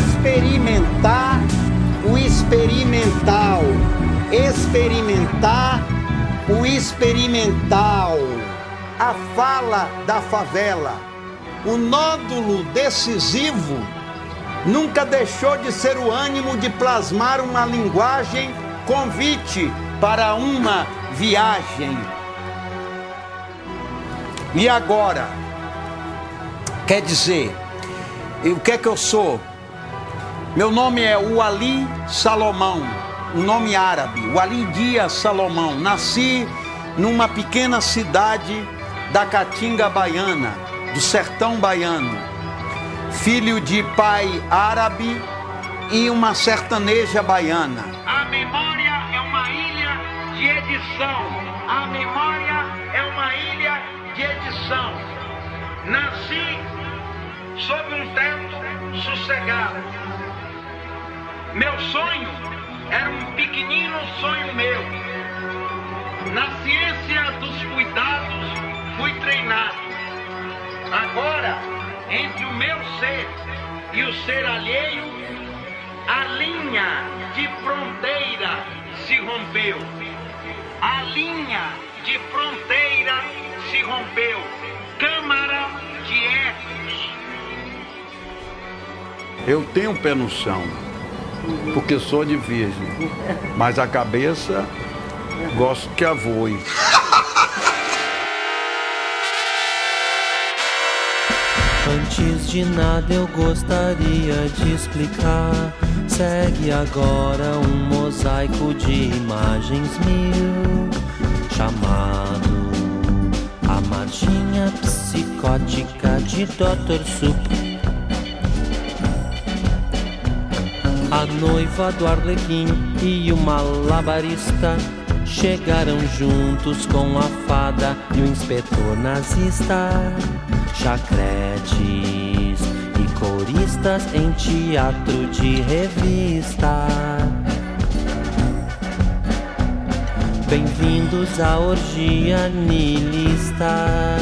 experimentar o experimental, experimentar o experimental, a fala da favela, o nódulo decisivo nunca deixou de ser o ânimo de plasmar uma linguagem convite para uma viagem. E agora? Quer dizer, o que é que eu sou? Meu nome é Wali Salomão, um nome árabe, Wali Dia Salomão. Nasci numa pequena cidade da Caatinga Baiana, do sertão baiano. Filho de pai árabe e uma sertaneja baiana. A memória é uma ilha de edição. A memória é uma ilha de edição. Nasci sob um teto sossegado meu sonho era um pequenino sonho meu. Na ciência dos cuidados fui treinado. Agora, entre o meu ser e o ser alheio, a linha de fronteira se rompeu. A linha de fronteira se rompeu. Câmara de ecos. Eu tenho pé no chão porque sou de virgem. Mas a cabeça, gosto que a voe. Antes de nada eu gostaria de explicar. Segue agora um mosaico de imagens mil, chamado A Marchinha Psicótica de Dr. Sup. A noiva do Arlequim e o malabarista chegaram juntos com a fada e o inspetor nazista. Chacretes e coristas em teatro de revista. Bem-vindos à orgia nilista.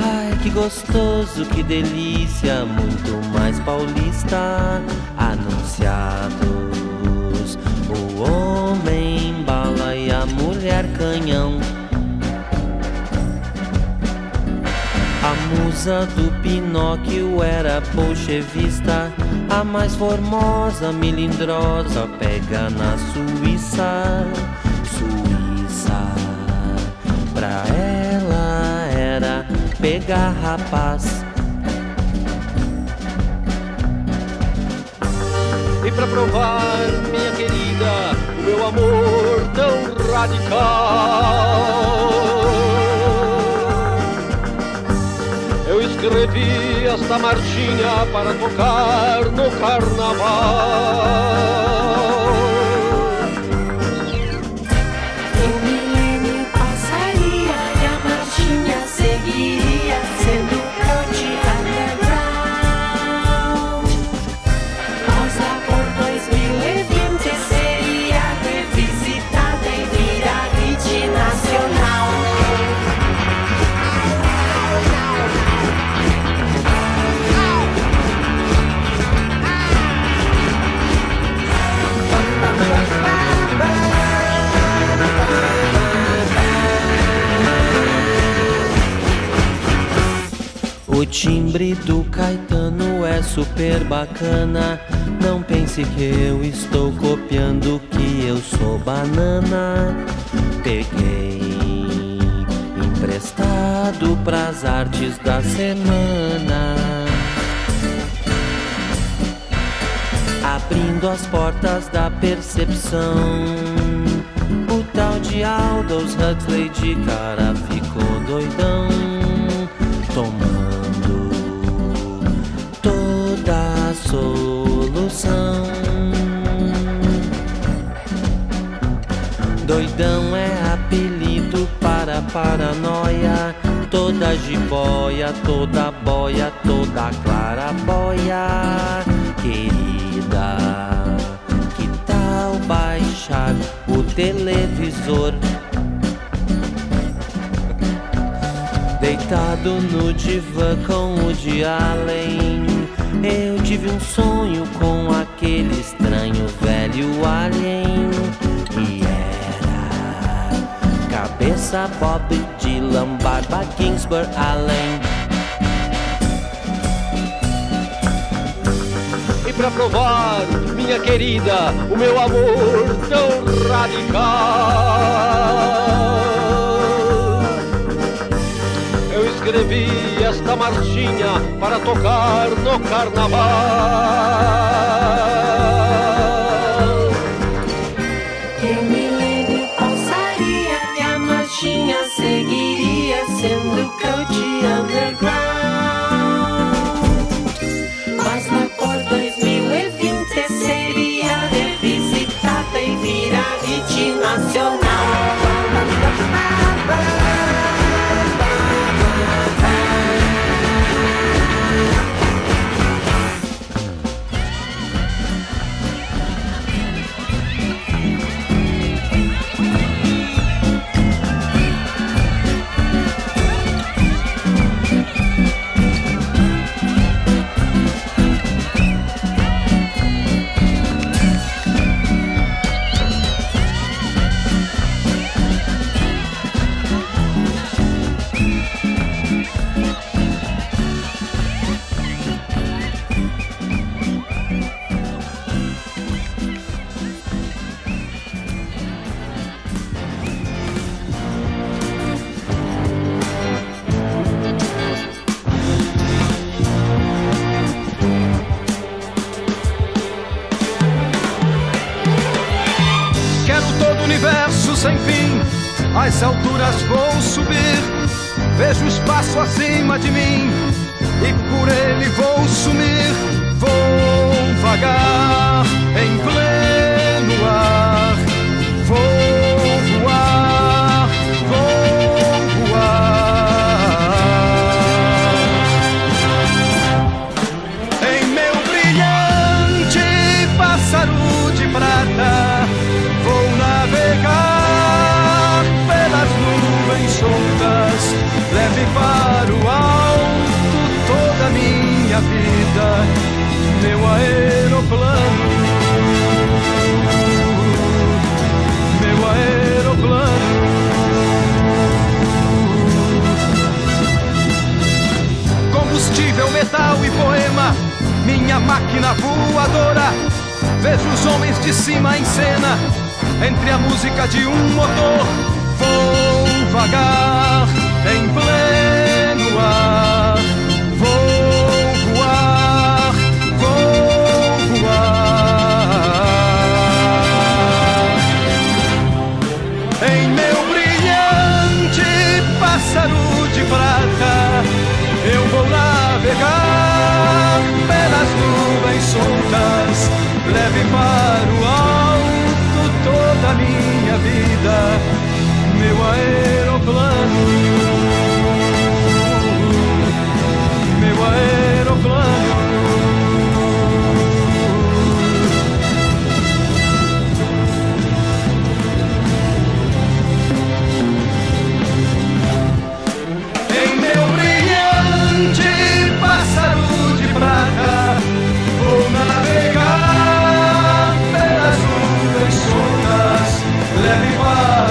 Ai, que gostoso, que delícia, muito mais paulista anunciados. O homem bala e a mulher canhão. A musa do Pinóquio era bolchevista, a mais formosa, melindrosa, pega na Suíça. Suíça, pra ela era pegar rapaz radical. Eu escrevi esta marchinha para tocar no carnaval. O timbre do Caetano é super bacana. Não pense que eu estou copiando que eu sou banana. Peguei emprestado pras artes da semana. Abrindo as portas da percepção. O tal de Aldous Huxley de cara ficou doidão. Tomando solução. Doidão é apelido para paranoia. Toda jiboia, toda boia, toda clarabóia. Querida, que tal baixar o televisor? Deitado no divã com o de além Eu tive um sonho com aquele estranho velho alien e era cabeça Bob Dylan, barba Kingsburg Allen. E pra provar, minha querida, o meu amor tão radical. Escrevi esta marchinha para tocar no carnaval. Que o milênio passaria e a marchinha seguiria sendo coach underground. Mas lá por 2020 seria revisitada e virar hit nacional. O universo sem fim, às alturas vou subir. Vejo o espaço acima de mim e por ele vou sumir. Vou vagar em pleno metal e poema, minha máquina voadora. Vejo os homens de cima em cena, entre a música de um motor. Vou vagar em pleno ar. soltas, leve para o alto toda a minha vida, meu aeroplano. everyone.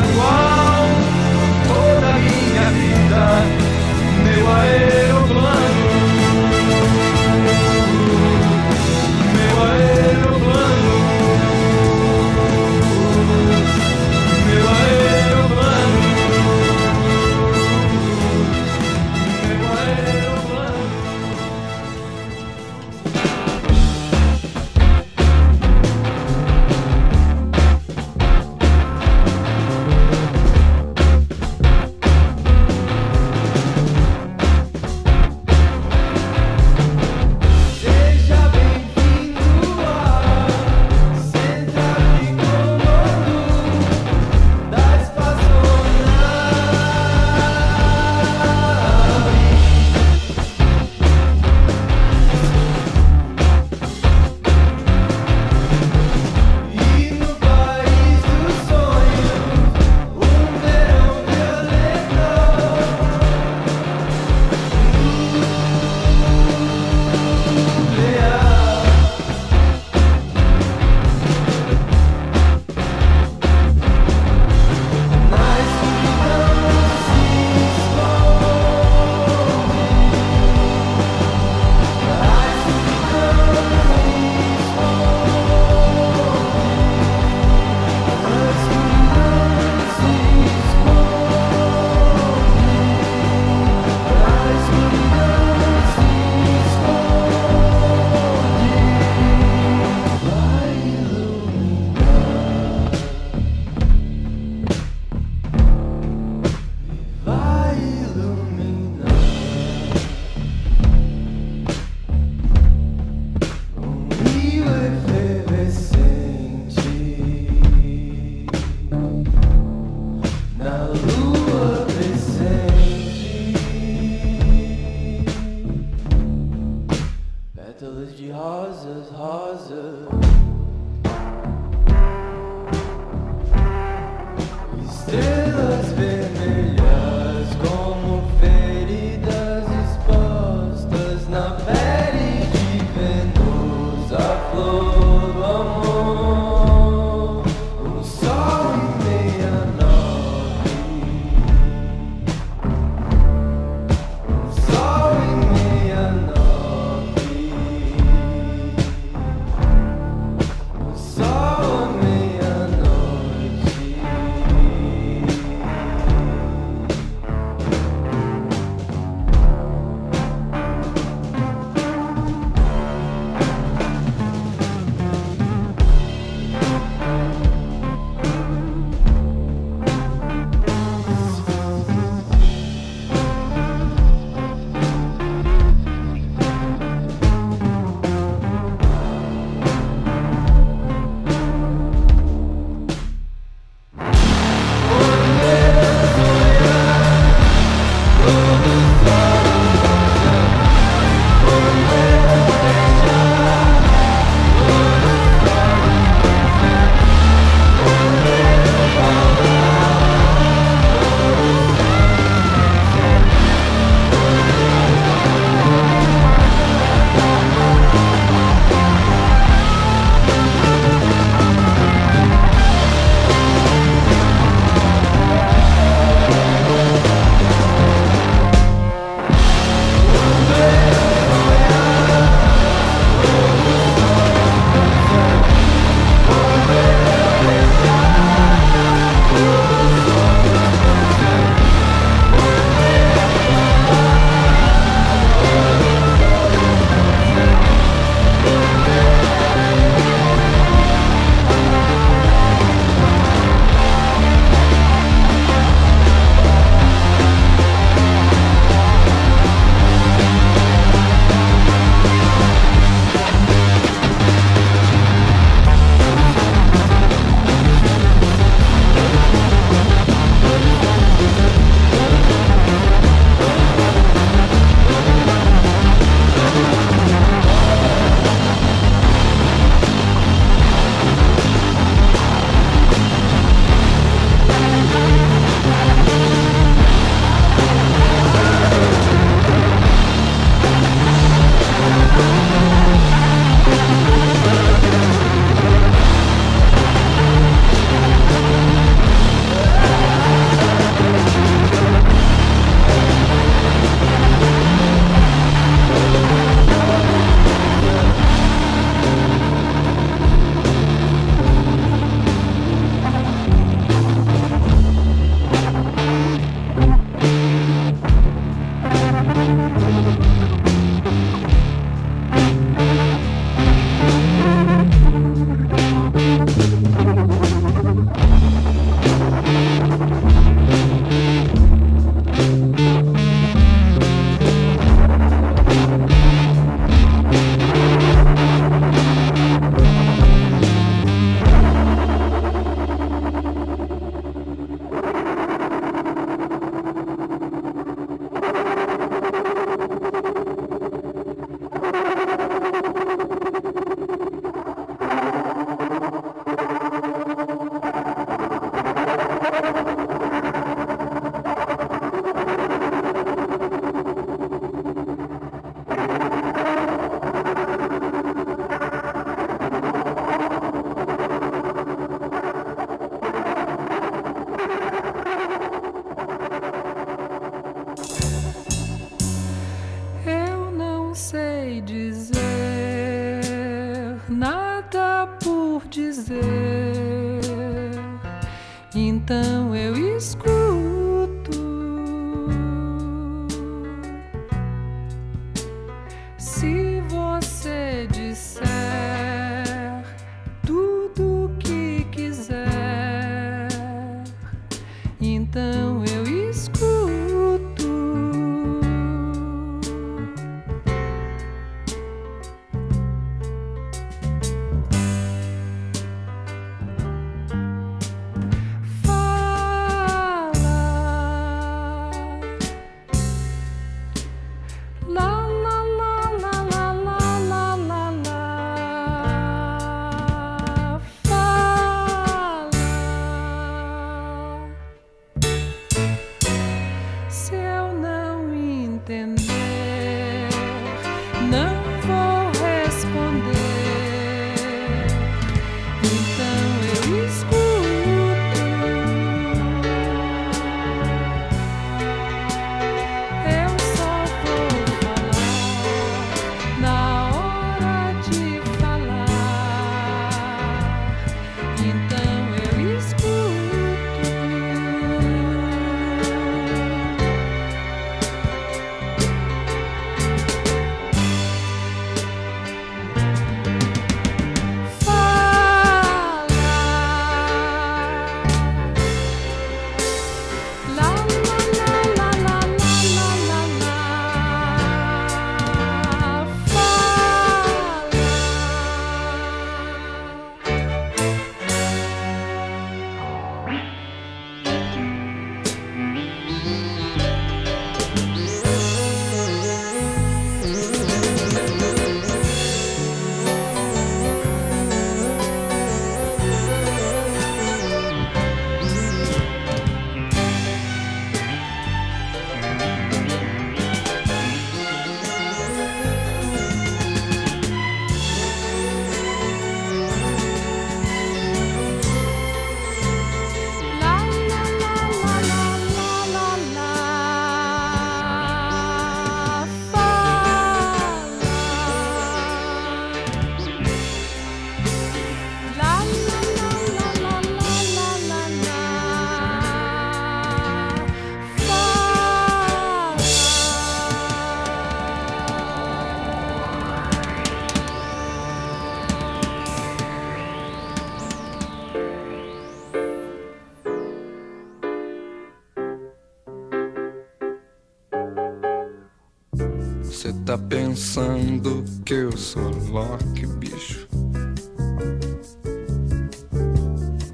Que eu sou Loki, bicho?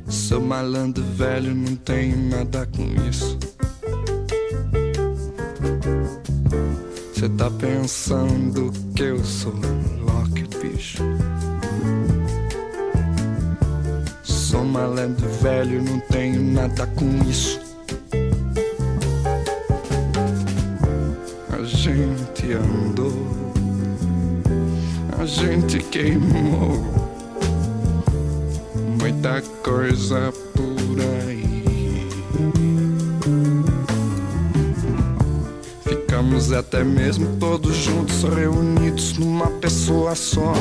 Sou malandro velho, não tenho nada com isso. Cê tá pensando que eu sou Loki, bicho? Sou malandro velho, não tenho nada com isso. Muita coisa por aí. Ficamos até mesmo todos juntos, reunidos numa pessoa só.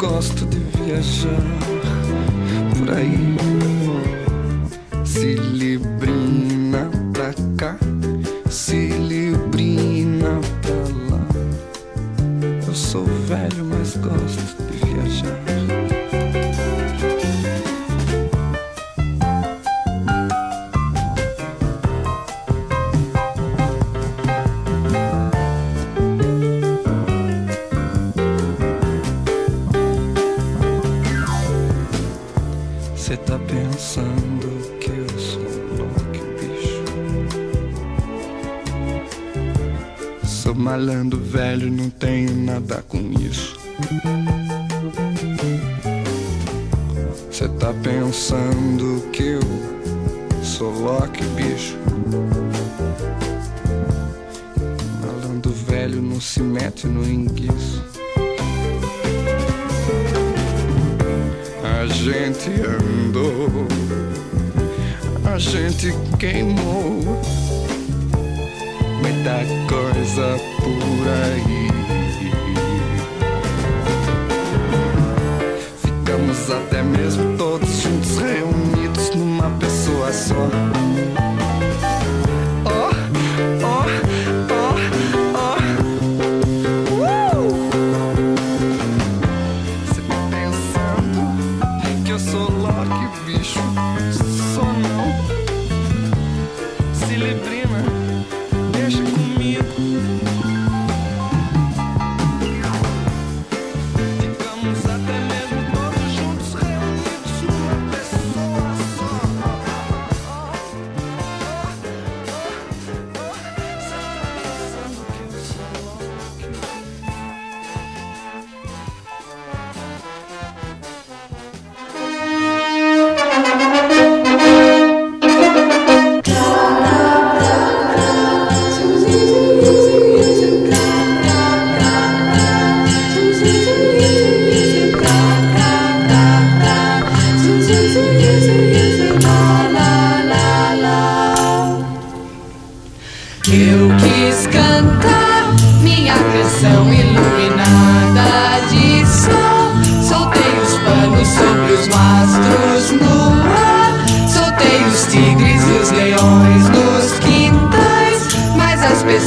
Gosto de viajar por aí. malando velho, não tenho nada com isso. Cê tá pensando que eu sou Loki, bicho? Malando velho não se mete no enguiço. A gente andou, a gente queimou. muita coisa por aí.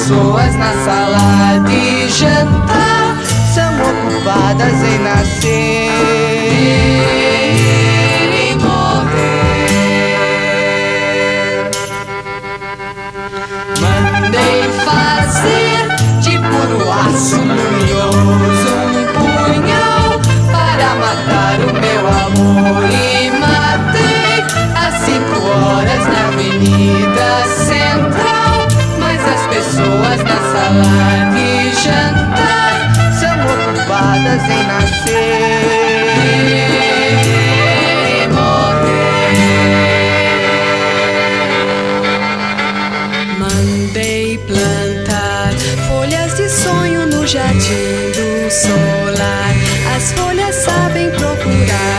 pessoas na sala de jantar são ocupadas em nascer e morrer. Mandei fazer de puro aço luminoso um punhal para matar o meu amor e matei às cinco horas na avenida pessoas na sala de jantar são ocupadas em nascer e morrer. Mandei plantar folhas de sonho no jardim do solar. As folhas sabem procurar.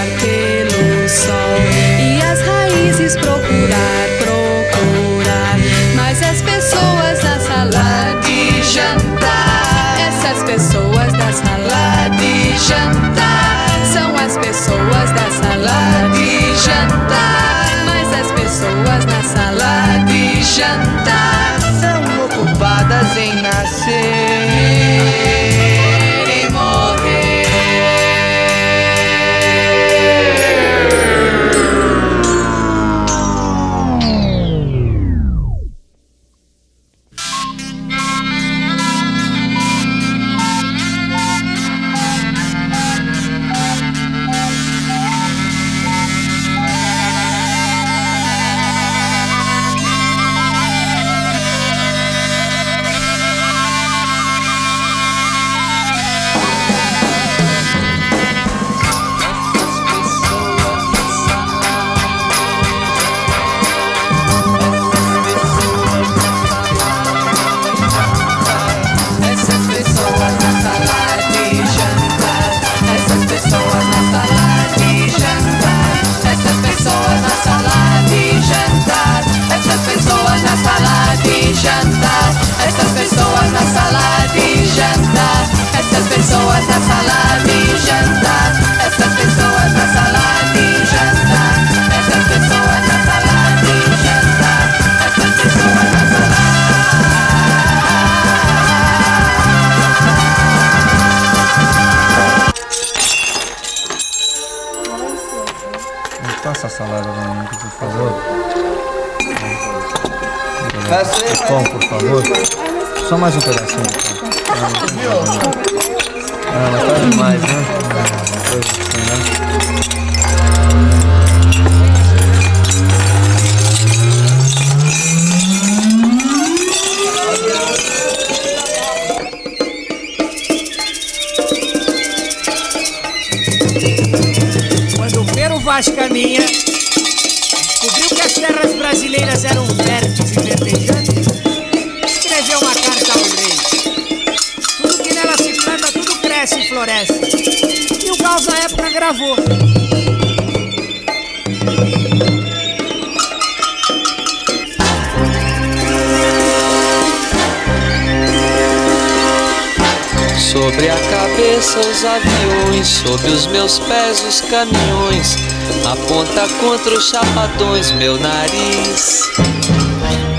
Só mais um pedacinho. Então. Gravou. Sobre a cabeça os aviões, sob os meus pés os caminhões, aponta contra os chapadões meu nariz.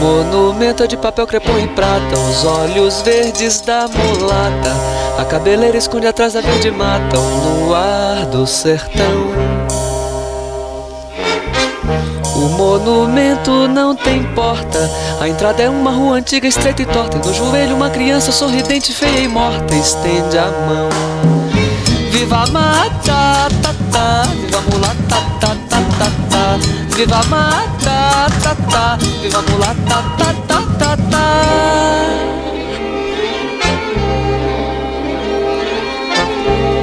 monumento é de papel crepom e prata, os olhos verdes da mulata. A cabeleira esconde atrás da verde mata, o luar do sertão. O monumento não tem porta. A entrada é uma rua antiga, estreita e torta. E no joelho, uma criança sorridente, feia e morta. Estende a mão. Viva a mata, ta, ta. Viva a mulata, ta, ta, ta, ta. Viva mata, ta, ta. Viva mulata, ta, ta, ta, ta.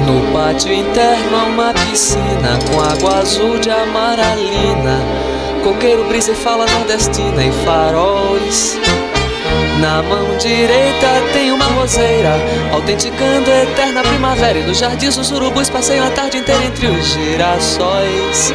No pátio interno há uma piscina com água azul de amaralina. Coqueiro, brisa e fala nordestina e faróis. Na mão direita tem uma roseira, autenticando a eterna primavera. E nos jardins os urubus passeiam a tarde inteira entre os girassóis.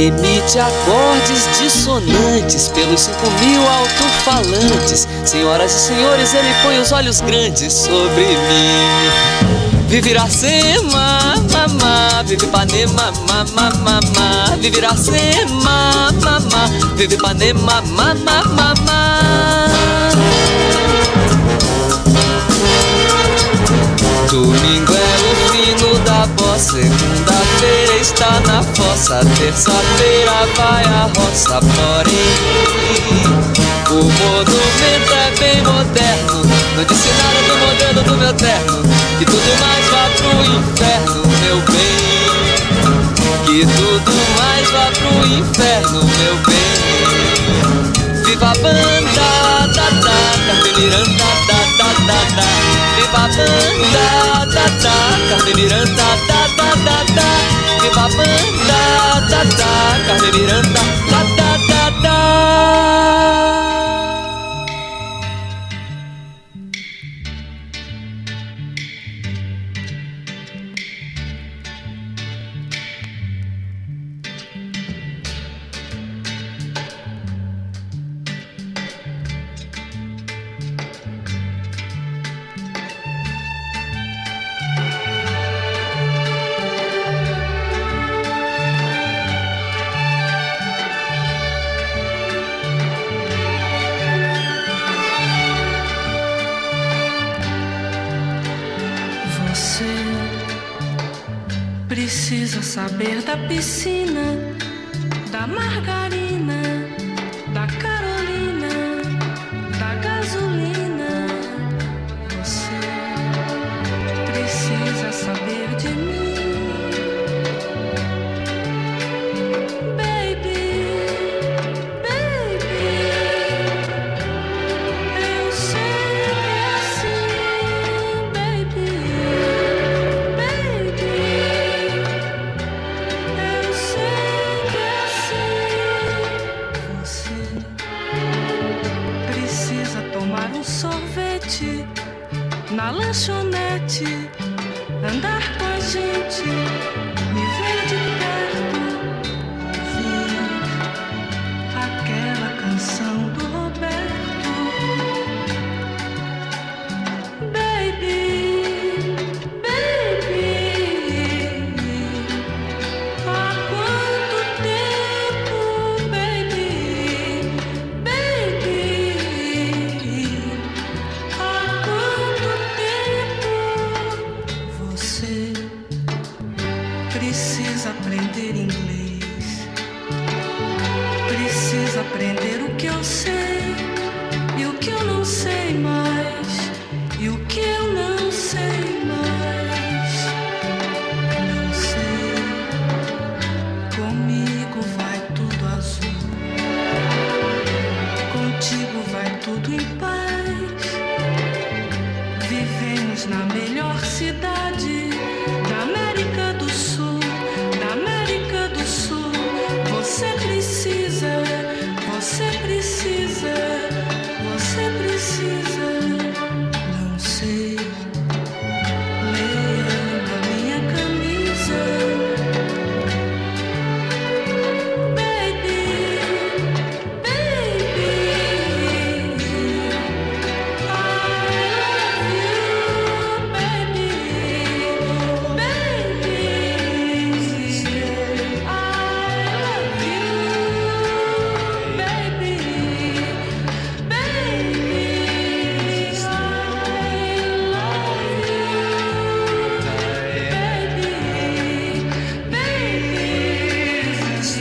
Emite acordes dissonantes pelos cinco mil alto-falantes. Senhoras e senhores, ele põe os olhos grandes sobre mim. Vive Iracema, mamá, vive Ipanema, mamá, mamá, vive Iracema, mamá, vive Ipanema, mamá, mamá. Segunda-feira está na fossa, terça-feira vai a roça, porém o monumento é bem moderno, no dicionário do modelo do meu terno, que tudo mais vá pro inferno, meu bem, que tudo mais vá pro inferno, meu bem. Viva a banda, da da, Carmen Miranda, da da da da. Viva a banda, da da, Carmen Miranda, da da da da. Viva a banda, da da, Carmen Miranda, da da piscina, da margarina, na lanchonete, andar com a gente,